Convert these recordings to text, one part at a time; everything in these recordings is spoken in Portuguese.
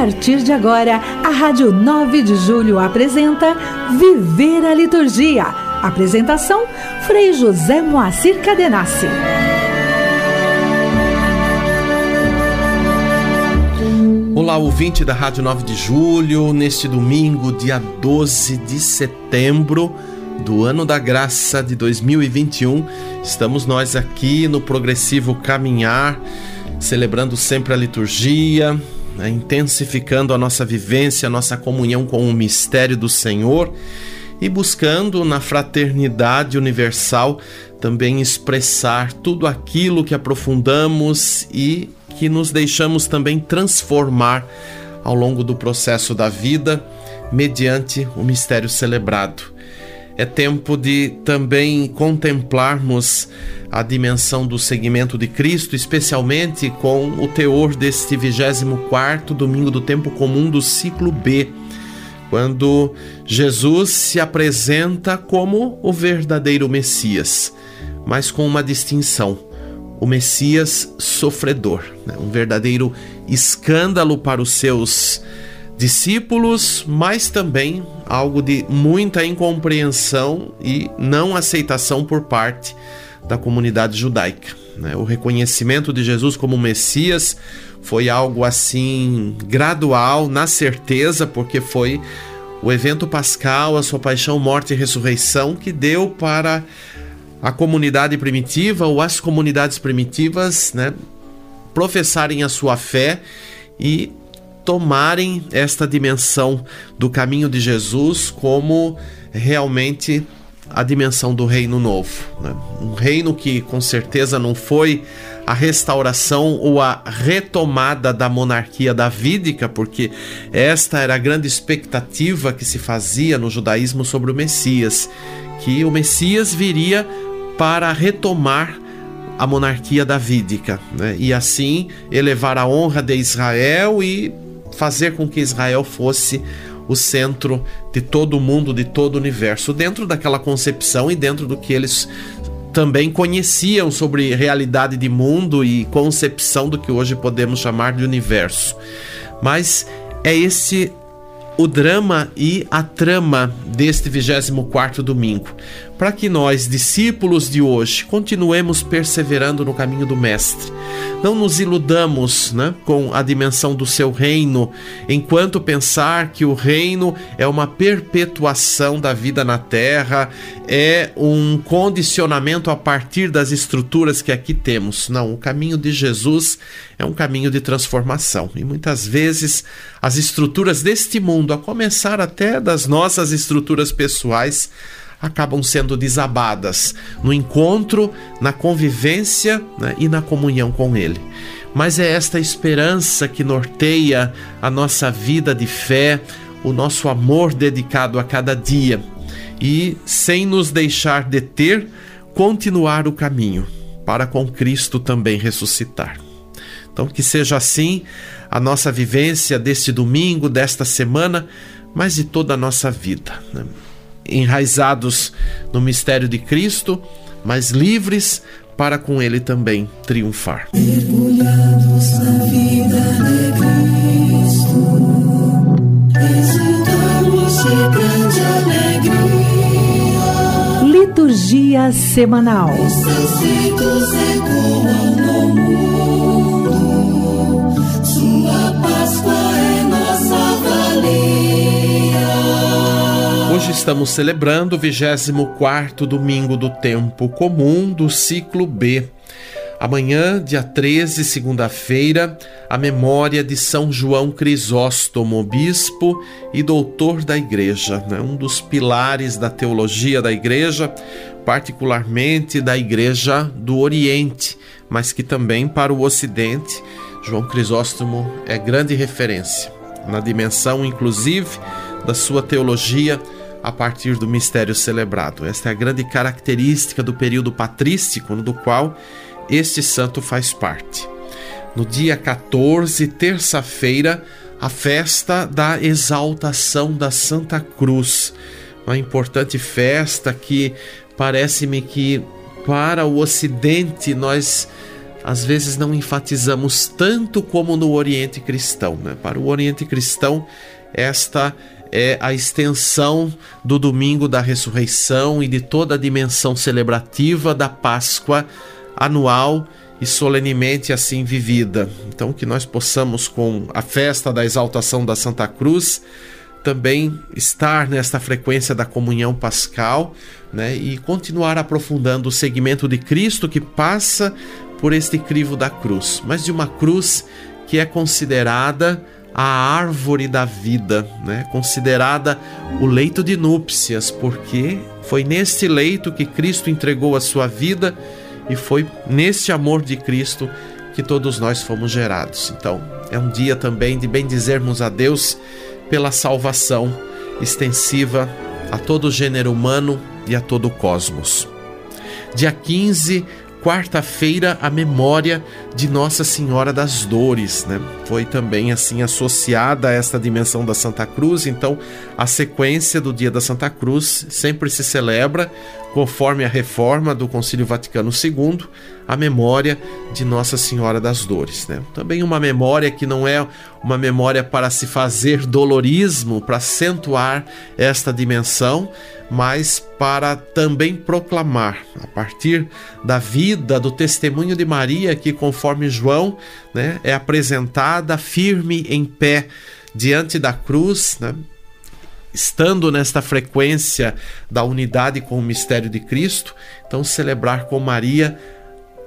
partir de agora, a Rádio 9 de Julho apresenta Viver a Liturgia. Apresentação: Frei José Moacir Cadenassi. Olá, ouvinte da Rádio 9 de Julho, neste domingo, dia 12 de setembro do ano da graça de 2021, estamos nós aqui no progressivo caminhar, celebrando sempre a liturgia, né, intensificando a nossa vivência, a nossa comunhão com o mistério do Senhor e buscando na fraternidade universal também expressar tudo aquilo que aprofundamos e que nos deixamos também transformar ao longo do processo da vida, mediante o mistério celebrado. É tempo de também contemplarmos a dimensão do seguimento de Cristo, especialmente com o teor deste 24 domingo do tempo comum do ciclo B, quando Jesus se apresenta como o verdadeiro Messias, mas com uma distinção o Messias sofredor, né? um verdadeiro escândalo para os seus discípulos, mas também algo de muita incompreensão e não aceitação por parte da comunidade judaica. Né? O reconhecimento de Jesus como Messias foi algo assim gradual, na certeza, porque foi o evento pascal, a sua paixão, morte e ressurreição, que deu para a comunidade primitiva ou as comunidades primitivas né, professarem a sua fé e tomarem esta dimensão do caminho de Jesus como realmente a dimensão do reino novo. Né? Um reino que com certeza não foi a restauração ou a retomada da monarquia davídica, porque esta era a grande expectativa que se fazia no judaísmo sobre o Messias, que o Messias viria para retomar a monarquia davídica né? e assim elevar a honra de Israel e fazer com que Israel fosse o centro de todo o mundo, de todo o universo, dentro daquela concepção e dentro do que eles também conheciam sobre realidade de mundo e concepção do que hoje podemos chamar de universo. Mas é esse o drama e a trama deste 24 domingo, para que nós, discípulos de hoje, continuemos perseverando no caminho do Mestre. Não nos iludamos né, com a dimensão do seu reino, enquanto pensar que o reino é uma perpetuação da vida na terra, é um condicionamento a partir das estruturas que aqui temos. Não, o caminho de Jesus é um caminho de transformação. E muitas vezes as estruturas deste mundo, a começar até das nossas estruturas pessoais, acabam sendo desabadas no encontro, na convivência né, e na comunhão com Ele. Mas é esta esperança que norteia a nossa vida de fé, o nosso amor dedicado a cada dia e, sem nos deixar deter, continuar o caminho para com Cristo também ressuscitar. Então, que seja assim a nossa vivência deste domingo, desta semana, mas de toda a nossa vida. Né? Enraizados no mistério de Cristo, mas livres para com Ele também triunfar. Mergulhados na vida de Cristo, de grande alegria. Liturgia semanal. Os seus ecoam no mundo, Hoje estamos celebrando o 24 domingo do tempo comum do ciclo B. Amanhã, dia 13, segunda-feira, a memória de São João Crisóstomo, bispo e doutor da Igreja, né? um dos pilares da teologia da Igreja, particularmente da Igreja do Oriente, mas que também para o Ocidente, João Crisóstomo é grande referência, na dimensão, inclusive, da sua teologia a partir do mistério celebrado. Esta é a grande característica do período patrístico, do qual este santo faz parte. No dia 14, terça-feira, a festa da exaltação da Santa Cruz. Uma importante festa que parece-me que para o Ocidente nós às vezes não enfatizamos tanto como no Oriente Cristão. Né? Para o Oriente Cristão, esta é a extensão do domingo da ressurreição e de toda a dimensão celebrativa da Páscoa anual e solenemente assim vivida. Então, que nós possamos, com a festa da exaltação da Santa Cruz, também estar nesta frequência da comunhão pascal né, e continuar aprofundando o segmento de Cristo que passa por este crivo da cruz, mas de uma cruz que é considerada a árvore da vida, né? considerada o leito de núpcias, porque foi neste leito que Cristo entregou a sua vida e foi neste amor de Cristo que todos nós fomos gerados. Então, é um dia também de bendizermos a Deus pela salvação extensiva a todo o gênero humano e a todo o cosmos. Dia 15 quarta-feira a memória de Nossa Senhora das Dores, né? Foi também assim associada a esta dimensão da Santa Cruz, então a sequência do dia da Santa Cruz sempre se celebra conforme a reforma do Concílio Vaticano II, a memória de Nossa Senhora das Dores, né? Também uma memória que não é uma memória para se fazer dolorismo, para acentuar esta dimensão, mas para também proclamar, a partir da vida, do testemunho de Maria, que conforme João né, é apresentada firme em pé diante da cruz, né, estando nesta frequência da unidade com o mistério de Cristo, então celebrar com Maria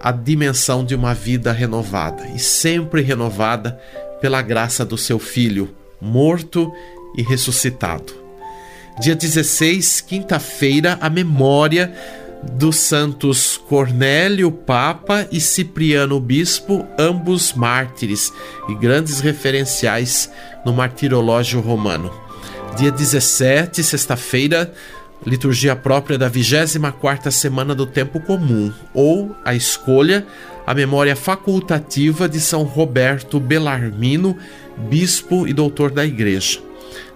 a dimensão de uma vida renovada e sempre renovada pela graça do seu Filho, morto e ressuscitado. Dia 16, quinta-feira, a memória dos santos Cornélio, Papa, e Cipriano, Bispo, ambos mártires e grandes referenciais no martirológio romano. Dia 17, sexta-feira, liturgia própria da 24 semana do tempo comum, ou a escolha, a memória facultativa de São Roberto Belarmino, bispo e doutor da igreja.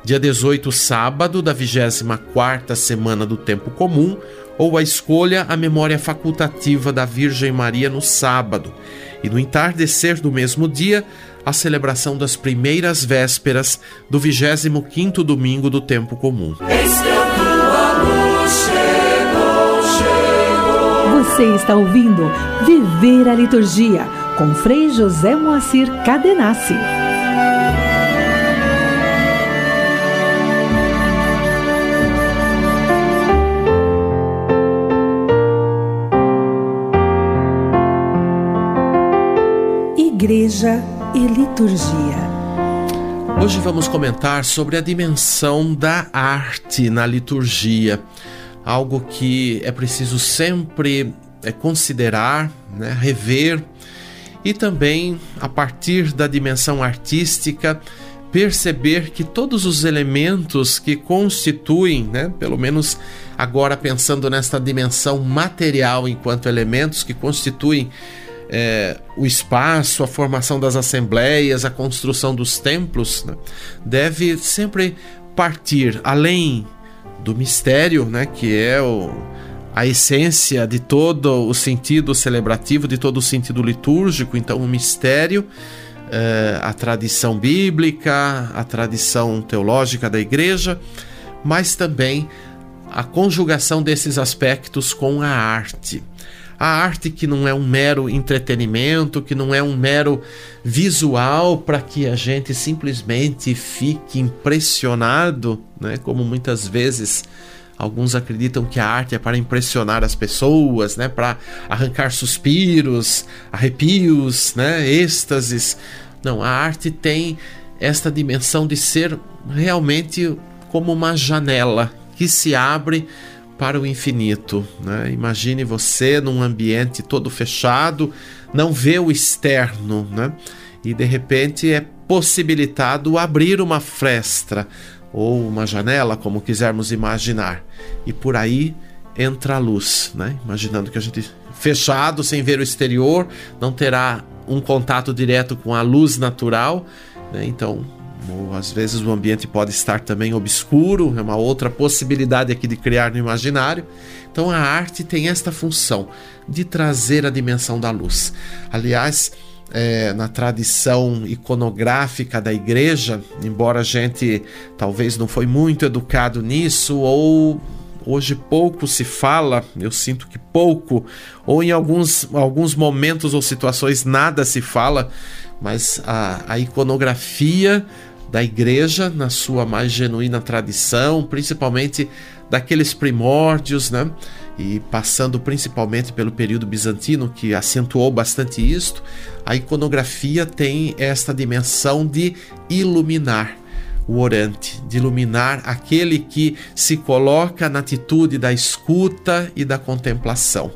Dia 18, sábado da 24 semana do tempo comum, ou a escolha a memória facultativa da Virgem Maria no sábado. E no entardecer do mesmo dia, a celebração das primeiras vésperas do 25º domingo do tempo comum. Você está ouvindo Viver a Liturgia com Frei José Moacir Cadenassi. Igreja e Liturgia. Hoje vamos comentar sobre a dimensão da arte na liturgia, algo que é preciso sempre é, considerar, né, rever e também, a partir da dimensão artística, perceber que todos os elementos que constituem, né, pelo menos agora pensando nesta dimensão material enquanto elementos que constituem é, o espaço, a formação das assembleias, a construção dos templos, né, deve sempre partir além do mistério, né, que é o, a essência de todo o sentido celebrativo, de todo o sentido litúrgico. Então, o mistério, é, a tradição bíblica, a tradição teológica da igreja, mas também a conjugação desses aspectos com a arte. A arte que não é um mero entretenimento, que não é um mero visual para que a gente simplesmente fique impressionado, né? Como muitas vezes alguns acreditam que a arte é para impressionar as pessoas, né? Para arrancar suspiros, arrepios, né? Êxtases. Não, a arte tem esta dimensão de ser realmente como uma janela que se abre para o infinito. Né? Imagine você num ambiente todo fechado, não vê o externo, né? e de repente é possibilitado abrir uma fresta ou uma janela, como quisermos imaginar, e por aí entra a luz, né? imaginando que a gente fechado, sem ver o exterior, não terá um contato direto com a luz natural, né? então ou às vezes o ambiente pode estar também obscuro, é uma outra possibilidade aqui de criar no imaginário. Então a arte tem esta função de trazer a dimensão da luz. Aliás, é, na tradição iconográfica da igreja, embora a gente talvez não foi muito educado nisso ou hoje pouco se fala, eu sinto que pouco, ou em alguns, alguns momentos ou situações nada se fala, mas a, a iconografia da igreja, na sua mais genuína tradição, principalmente daqueles primórdios, né? E passando principalmente pelo período bizantino, que acentuou bastante isto, a iconografia tem esta dimensão de iluminar o orante, de iluminar aquele que se coloca na atitude da escuta e da contemplação.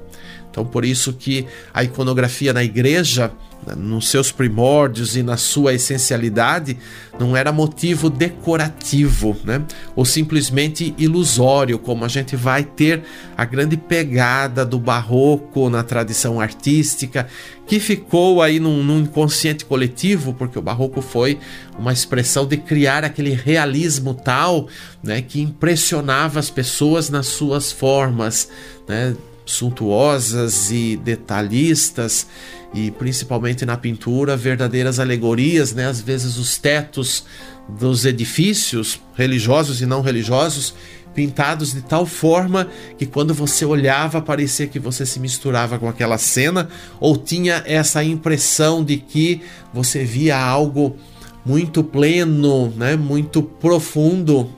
Então, por isso que a iconografia na igreja nos seus primórdios e na sua essencialidade, não era motivo decorativo, né? ou simplesmente ilusório, como a gente vai ter a grande pegada do barroco na tradição artística, que ficou aí num, num inconsciente coletivo, porque o barroco foi uma expressão de criar aquele realismo tal né, que impressionava as pessoas nas suas formas. Né? Suntuosas e detalhistas e principalmente na pintura verdadeiras alegorias, né? Às vezes os tetos dos edifícios religiosos e não religiosos pintados de tal forma que quando você olhava parecia que você se misturava com aquela cena ou tinha essa impressão de que você via algo muito pleno, né? Muito profundo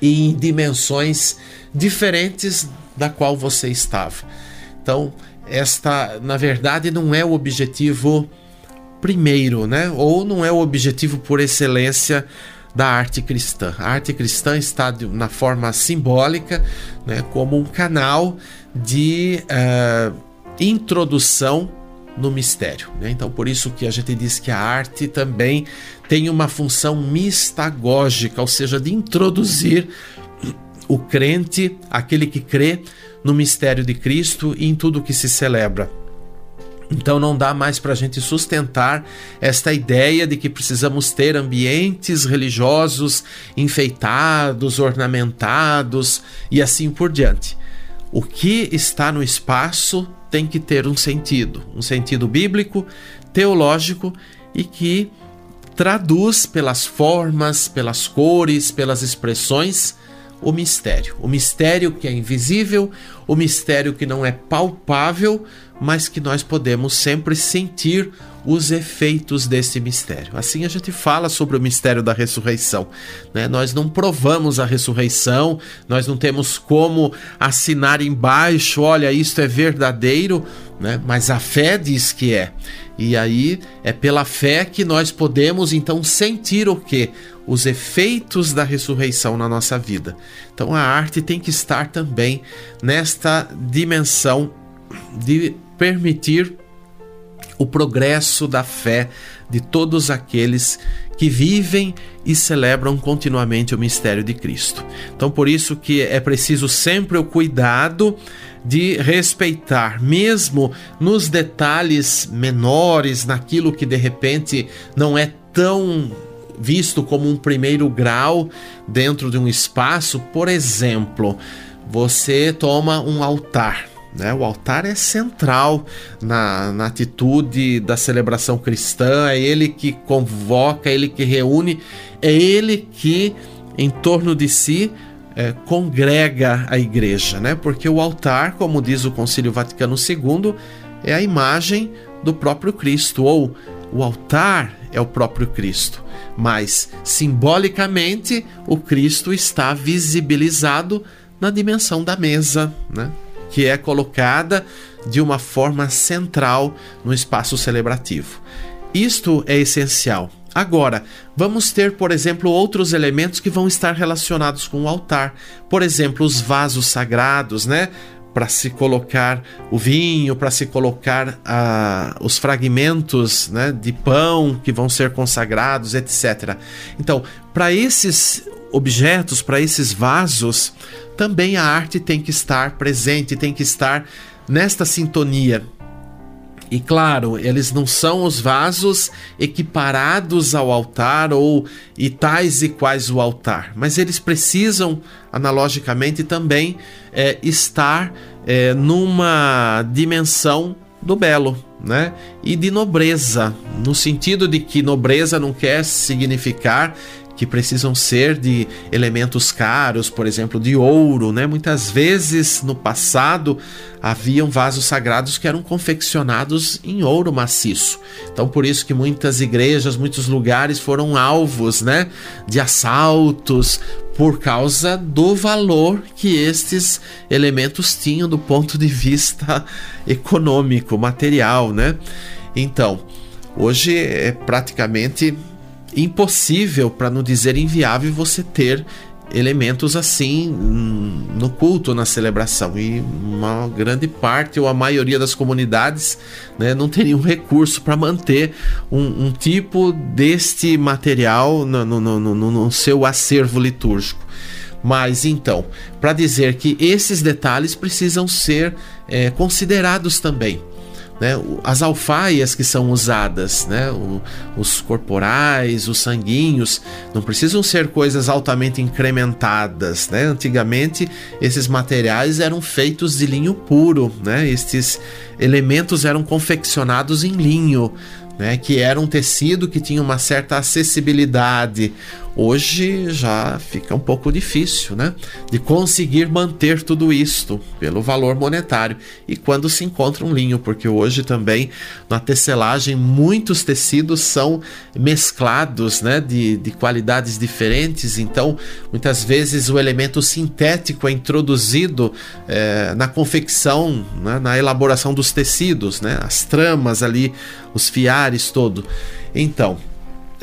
e em dimensões diferentes da qual você estava. Então, esta, na verdade, não é o objetivo primeiro, né? Ou não é o objetivo por excelência da arte cristã. A arte cristã está na forma simbólica, né, como um canal de uh, introdução no mistério. Né? Então, por isso que a gente diz que a arte também tem uma função mistagógica, ou seja, de introduzir o crente, aquele que crê no mistério de Cristo e em tudo que se celebra. Então não dá mais para a gente sustentar esta ideia de que precisamos ter ambientes religiosos enfeitados, ornamentados e assim por diante. O que está no espaço tem que ter um sentido, um sentido bíblico, teológico e que traduz pelas formas, pelas cores, pelas expressões o mistério. O mistério que é invisível, o mistério que não é palpável, mas que nós podemos sempre sentir os efeitos desse mistério. Assim a gente fala sobre o mistério da ressurreição. Né? Nós não provamos a ressurreição, nós não temos como assinar embaixo, olha, isto é verdadeiro, né? mas a fé diz que é. E aí é pela fé que nós podemos então sentir o que? Os efeitos da ressurreição na nossa vida. Então a arte tem que estar também nesta dimensão de permitir o progresso da fé de todos aqueles que vivem e celebram continuamente o mistério de Cristo. Então, por isso que é preciso sempre o cuidado de respeitar, mesmo nos detalhes menores, naquilo que de repente não é tão visto como um primeiro grau dentro de um espaço. Por exemplo, você toma um altar né? O altar é central na, na atitude da celebração cristã, é ele que convoca, é ele que reúne, é ele que, em torno de si, é, congrega a igreja, né? porque o altar, como diz o Concílio Vaticano II, é a imagem do próprio Cristo, ou o altar é o próprio Cristo, mas simbolicamente o Cristo está visibilizado na dimensão da mesa, né? que é colocada de uma forma central no espaço celebrativo. Isto é essencial. Agora, vamos ter, por exemplo, outros elementos que vão estar relacionados com o altar. Por exemplo, os vasos sagrados, né? Para se colocar o vinho, para se colocar os fragmentos né, de pão que vão ser consagrados, etc. Então, para esses objetos, para esses vasos, também a arte tem que estar presente, tem que estar nesta sintonia. E claro, eles não são os vasos equiparados ao altar ou e tais e quais o altar, mas eles precisam, analogicamente, também é, estar é, numa dimensão do belo, né? E de nobreza, no sentido de que nobreza não quer significar que precisam ser de elementos caros, por exemplo, de ouro, né? Muitas vezes no passado haviam vasos sagrados que eram confeccionados em ouro maciço. Então por isso que muitas igrejas, muitos lugares foram alvos, né, de assaltos por causa do valor que estes elementos tinham do ponto de vista econômico, material, né? Então, hoje é praticamente impossível, para não dizer inviável, você ter elementos assim no culto, na celebração. E uma grande parte ou a maioria das comunidades né, não teriam recurso para manter um, um, tipo deste material no, no, no, no seu acervo litúrgico. Mas então, para dizer que esses detalhes precisam ser é, considerados também né, as alfaias que são usadas, né, o, os corporais, os sanguinhos, não precisam ser coisas altamente incrementadas. Né? Antigamente, esses materiais eram feitos de linho puro, né? estes elementos eram confeccionados em linho. Né, que era um tecido que tinha uma certa acessibilidade, Hoje já fica um pouco difícil, né? De conseguir manter tudo isto pelo valor monetário. E quando se encontra um linho, porque hoje também na tecelagem muitos tecidos são mesclados, né? De, de qualidades diferentes. Então, muitas vezes o elemento sintético é introduzido é, na confecção, né? na elaboração dos tecidos, né? As tramas ali, os fiares todo. Então,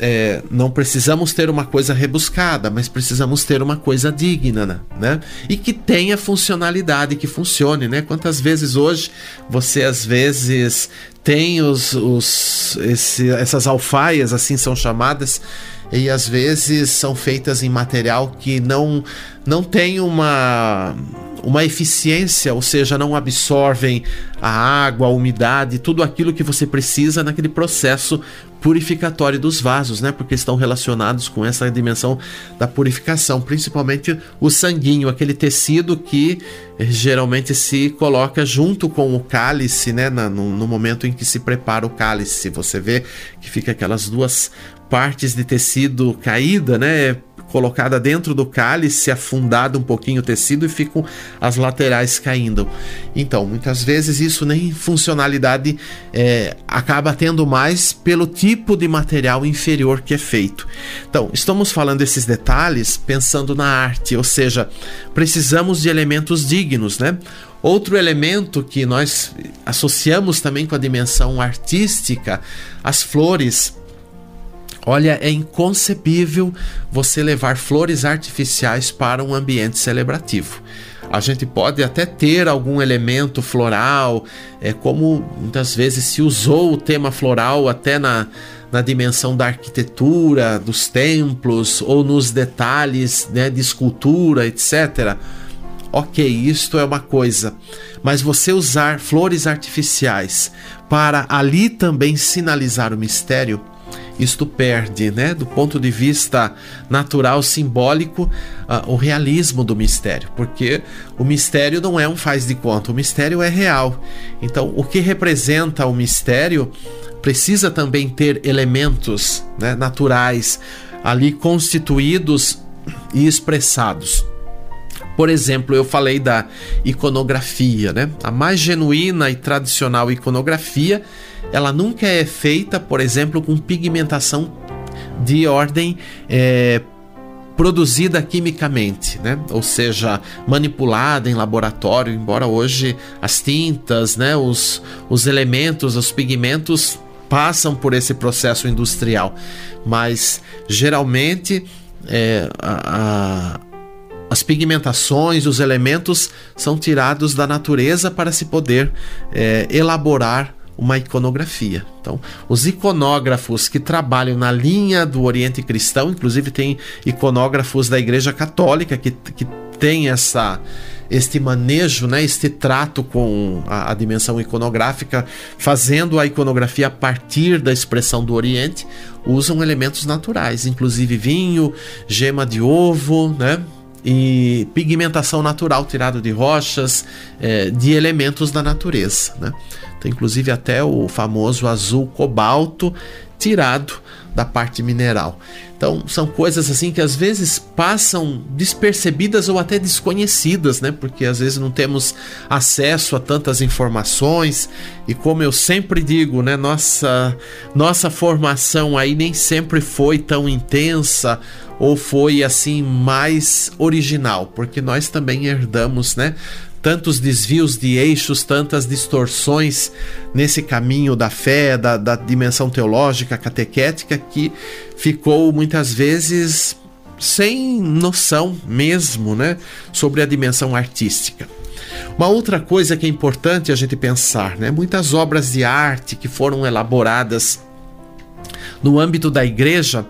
é, não precisamos ter uma coisa rebuscada, mas precisamos ter uma coisa digna, né? E que tenha funcionalidade, que funcione, né? Quantas vezes hoje você às vezes tem os, os esse, essas alfaias, assim são chamadas, e às vezes são feitas em material que não não tem uma uma eficiência, ou seja, não absorvem a água, a umidade, tudo aquilo que você precisa naquele processo purificatório dos vasos, né? Porque estão relacionados com essa dimensão da purificação, principalmente o sanguinho, aquele tecido que eh, geralmente se coloca junto com o cálice, né? no, no momento em que se prepara o cálice, você vê que fica aquelas duas partes de tecido caída, né? colocada dentro do cálice, afundado um pouquinho o tecido e ficam as laterais caindo. Então, muitas vezes isso nem funcionalidade é, acaba tendo mais pelo tipo de material inferior que é feito. Então, estamos falando desses detalhes pensando na arte, ou seja, precisamos de elementos dignos, né? Outro elemento que nós associamos também com a dimensão artística, as flores Olha, é inconcebível você levar flores artificiais para um ambiente celebrativo. A gente pode até ter algum elemento floral, é como muitas vezes se usou o tema floral até na, na dimensão da arquitetura, dos templos ou nos detalhes né, de escultura, etc. Ok, isto é uma coisa, mas você usar flores artificiais para ali também sinalizar o mistério isto perde, né, do ponto de vista natural, simbólico, uh, o realismo do mistério, porque o mistério não é um faz de conta, o mistério é real. Então, o que representa o mistério precisa também ter elementos né, naturais ali constituídos e expressados. Por exemplo, eu falei da iconografia, né? A mais genuína e tradicional iconografia ela nunca é feita, por exemplo, com pigmentação de ordem é, produzida quimicamente, né? ou seja, manipulada em laboratório, embora hoje as tintas, né, os, os elementos, os pigmentos passam por esse processo industrial, mas geralmente é, a, a as pigmentações, os elementos são tirados da natureza para se poder é, elaborar uma iconografia. Então, os iconógrafos que trabalham na linha do Oriente Cristão, inclusive tem iconógrafos da Igreja Católica que, que tem essa este manejo, né, este trato com a, a, dimensão iconográfica, fazendo a iconografia a partir da expressão do Oriente, usam elementos naturais, inclusive vinho, gema de ovo, né, e pigmentação natural tirado de rochas, é, de elementos da natureza. Né? Tem inclusive até o famoso azul cobalto tirado da parte mineral. Então, são coisas assim que às vezes passam despercebidas ou até desconhecidas, né? Porque às vezes não temos acesso a tantas informações e como eu sempre digo, né, nossa nossa formação aí nem sempre foi tão intensa ou foi assim mais original, porque nós também herdamos, né, tantos desvios de eixos, tantas distorções nesse caminho da fé, da, da dimensão teológica, catequética, que ficou muitas vezes sem noção mesmo, né, sobre a dimensão artística. Uma outra coisa que é importante a gente pensar, né, muitas obras de arte que foram elaboradas no âmbito da igreja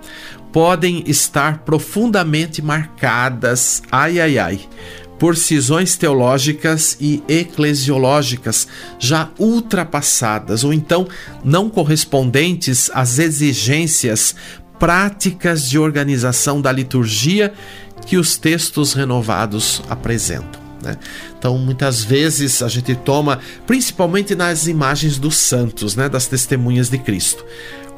podem estar profundamente marcadas, ai ai ai, por cisões teológicas e eclesiológicas já ultrapassadas ou então não correspondentes às exigências práticas de organização da liturgia que os textos renovados apresentam. Né? Então, muitas vezes a gente toma, principalmente nas imagens dos santos, né, das testemunhas de Cristo.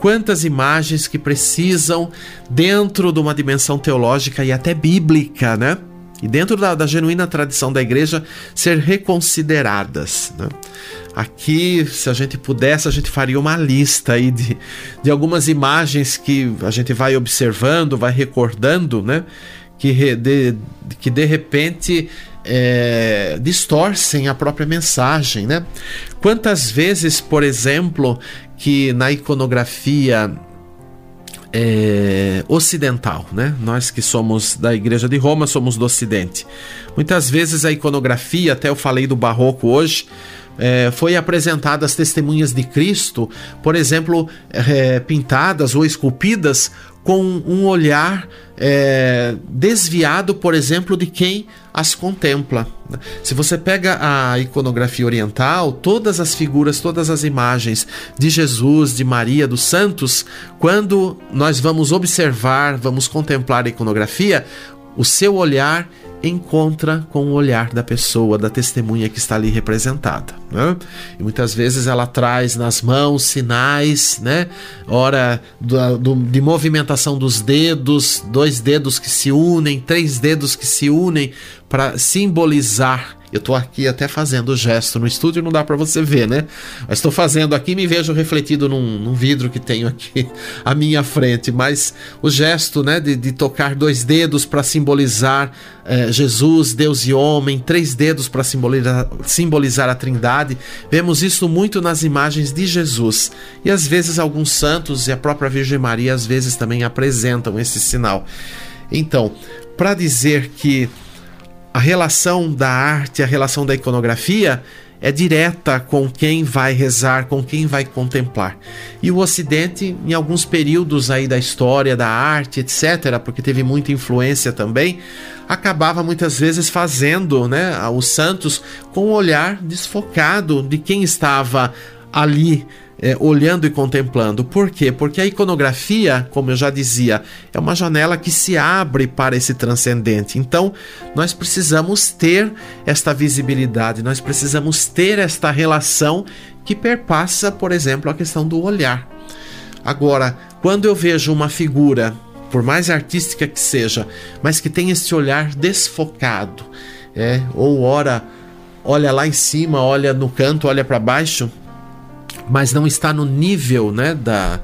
Quantas imagens que precisam, dentro de uma dimensão teológica e até bíblica, né? E dentro da, da genuína tradição da igreja ser reconsideradas. Né? Aqui, se a gente pudesse, a gente faria uma lista aí de, de algumas imagens que a gente vai observando, vai recordando, né? que, de, que de repente é, distorcem a própria mensagem. Né? Quantas vezes, por exemplo, que na iconografia é, ocidental, né? Nós que somos da Igreja de Roma somos do Ocidente. Muitas vezes a iconografia, até eu falei do Barroco hoje, é, foi apresentada as testemunhas de Cristo, por exemplo, é, pintadas ou esculpidas com um olhar é, desviado, por exemplo, de quem as contempla. Se você pega a iconografia oriental, todas as figuras, todas as imagens de Jesus, de Maria, dos santos, quando nós vamos observar, vamos contemplar a iconografia, o seu olhar encontra com o olhar da pessoa, da testemunha que está ali representada. Né? E muitas vezes ela traz nas mãos sinais, né? Hora do, do, de movimentação dos dedos, dois dedos que se unem, três dedos que se unem para simbolizar eu estou aqui até fazendo o gesto no estúdio, não dá para você ver, né? Mas estou fazendo aqui me vejo refletido num, num, vidro que tenho aqui à minha frente. Mas o gesto, né, de, de tocar dois dedos para simbolizar é, Jesus, Deus e homem, três dedos para simbolizar, simbolizar a Trindade. Vemos isso muito nas imagens de Jesus. E às vezes alguns santos e a própria Virgem Maria às vezes também apresentam esse sinal. Então, para dizer que a relação da arte, a relação da iconografia é direta com quem vai rezar, com quem vai contemplar. E o Ocidente, em alguns períodos aí da história da arte, etc., porque teve muita influência também, acabava muitas vezes fazendo, né, os santos com um olhar desfocado de quem estava ali é, olhando e contemplando. Por quê? Porque a iconografia, como eu já dizia, é uma janela que se abre para esse transcendente. Então, nós precisamos ter esta visibilidade, nós precisamos ter esta relação que perpassa, por exemplo, a questão do olhar. Agora, quando eu vejo uma figura, por mais artística que seja, mas que tem esse olhar desfocado, é, ou ora olha lá em cima, olha no canto, olha para baixo, mas não está no nível né, da,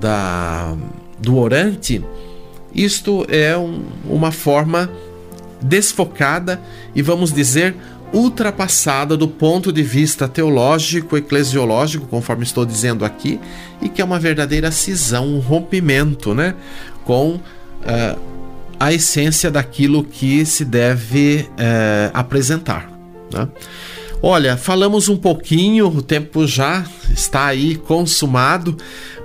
da, do orante, isto é um, uma forma desfocada e vamos dizer ultrapassada do ponto de vista teológico, eclesiológico, conforme estou dizendo aqui, e que é uma verdadeira cisão, um rompimento né, com uh, a essência daquilo que se deve uh, apresentar. Né? Olha, falamos um pouquinho, o tempo já está aí consumado,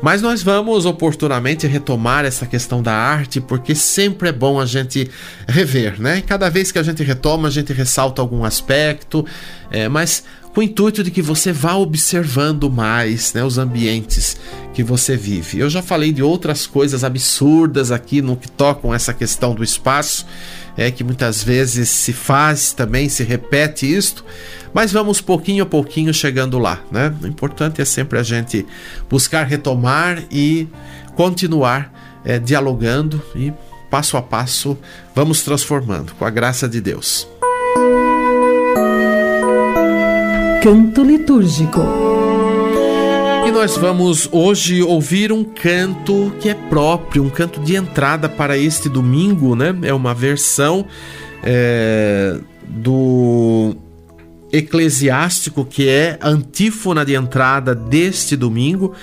mas nós vamos oportunamente retomar essa questão da arte, porque sempre é bom a gente rever, né? Cada vez que a gente retoma, a gente ressalta algum aspecto, é, mas com o intuito de que você vá observando mais né, os ambientes que você vive. Eu já falei de outras coisas absurdas aqui no que tocam essa questão do espaço, é que muitas vezes se faz também, se repete isto, mas vamos pouquinho a pouquinho chegando lá, né? O importante é sempre a gente buscar retomar e continuar é, dialogando e passo a passo vamos transformando com a graça de Deus. Canto litúrgico. Nós vamos hoje ouvir um canto que é próprio, um canto de entrada para este domingo, né? É uma versão é, do eclesiástico, que é antífona de entrada deste domingo.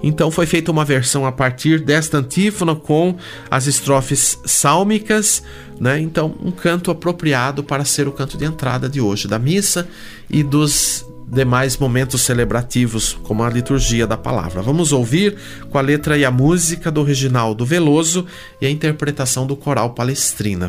Então foi feita uma versão a partir desta antífona com as estrofes sálmicas, né? Então um canto apropriado para ser o canto de entrada de hoje da missa e dos demais momentos celebrativos, como a liturgia da palavra. Vamos ouvir com a letra e a música do Reginaldo Veloso e a interpretação do coral Palestrina.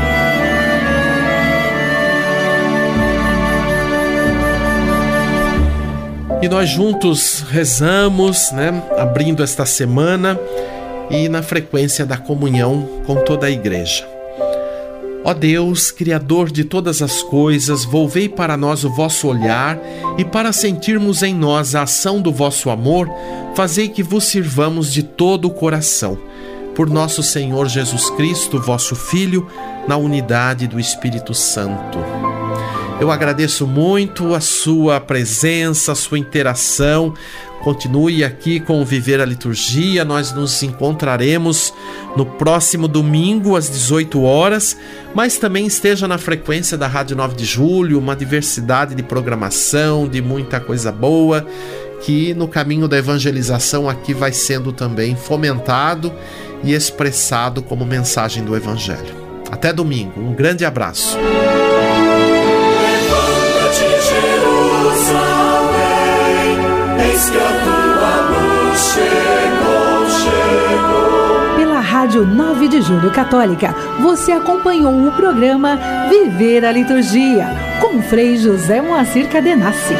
E nós juntos rezamos, né, abrindo esta semana e na frequência da comunhão com toda a igreja. Ó Deus, Criador de todas as coisas, volvei para nós o vosso olhar e para sentirmos em nós a ação do vosso amor, fazei que vos sirvamos de todo o coração. Por nosso Senhor Jesus Cristo, vosso Filho, na unidade do Espírito Santo. Eu agradeço muito a sua presença, a sua interação. Continue aqui com o Viver a Liturgia. Nós nos encontraremos no próximo domingo às 18 horas, mas também esteja na frequência da Rádio 9 de Julho, uma diversidade de programação, de muita coisa boa, que no caminho da evangelização aqui vai sendo também fomentado e expressado como mensagem do evangelho. Até domingo. Um grande abraço. Pela Rádio 9 de Julho Católica, você acompanhou o programa Viver a Liturgia, com Frei José Moacir Cadenassi.